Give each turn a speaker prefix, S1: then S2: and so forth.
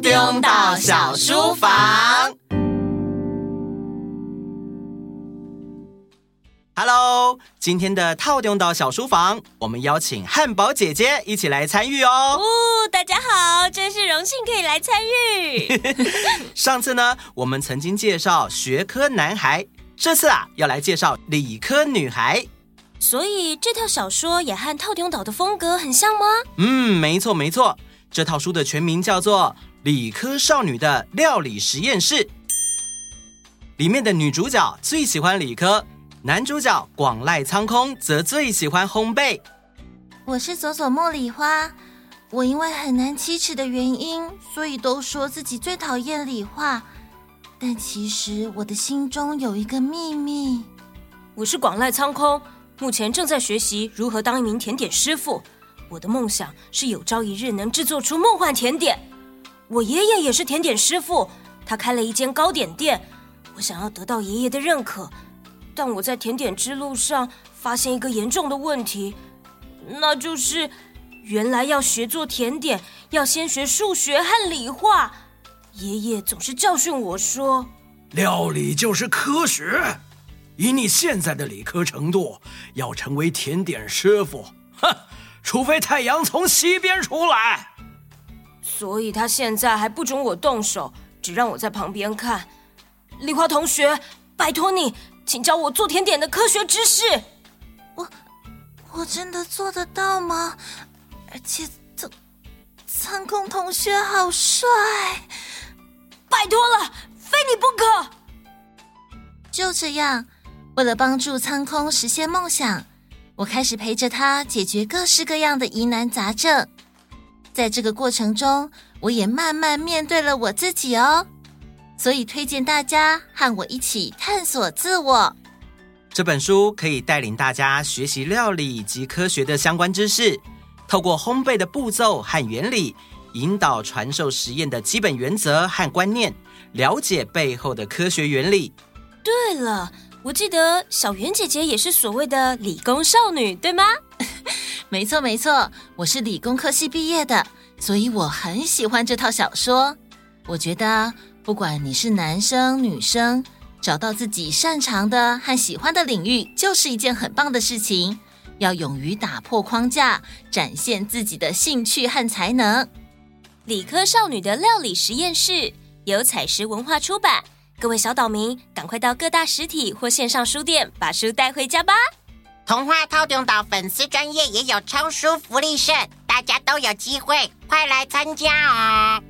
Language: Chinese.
S1: 中岛小书房。
S2: Hello，今天的套用到小书房，我们邀请汉堡姐姐一起来参与哦。
S3: 哦，大家好，真是荣幸可以来参与。
S2: 上次呢，我们曾经介绍学科男孩，这次啊，要来介绍理科女孩。
S3: 所以这套小说也和套用岛的风格很像吗？
S2: 嗯，没错没错。这套书的全名叫做《理科少女的料理实验室》，里面的女主角最喜欢理科。男主角广濑苍空则最喜欢烘焙。
S4: 我是佐佐茉莉花，我因为很难启齿的原因，所以都说自己最讨厌理化。但其实我的心中有一个秘密。
S3: 我是广濑苍空，目前正在学习如何当一名甜点师傅。我的梦想是有朝一日能制作出梦幻甜点。我爷爷也是甜点师傅，他开了一间糕点店。我想要得到爷爷的认可。但我在甜点之路上发现一个严重的问题，那就是原来要学做甜点，要先学数学和理化。爷爷总是教训我说：“
S5: 料理就是科学，以你现在的理科程度，要成为甜点师傅，哼，除非太阳从西边出来。”
S3: 所以他现在还不准我动手，只让我在旁边看。梨花同学，拜托你。请教我做甜点的科学知识。
S4: 我我真的做得到吗？而且仓仓空同学好帅，
S3: 拜托了，非你不可。
S4: 就这样，为了帮助苍空实现梦想，我开始陪着他解决各式各样的疑难杂症。在这个过程中，我也慢慢面对了我自己哦。所以推荐大家和我一起探索自我。
S2: 这本书可以带领大家学习料理及科学的相关知识，透过烘焙的步骤和原理，引导传授实验的基本原则和观念，了解背后的科学原理。
S3: 对了，我记得小圆姐姐也是所谓的理工少女，对吗？
S4: 没错没错，我是理工科系毕业的，所以我很喜欢这套小说。我觉得。不管你是男生女生，找到自己擅长的和喜欢的领域，就是一件很棒的事情。要勇于打破框架，展现自己的兴趣和才能。
S3: 理科少女的料理实验室由采石文化出版，各位小岛民，赶快到各大实体或线上书店把书带回家吧。
S1: 童话套用岛粉丝专业也有超书福利社，大家都有机会，快来参加哦！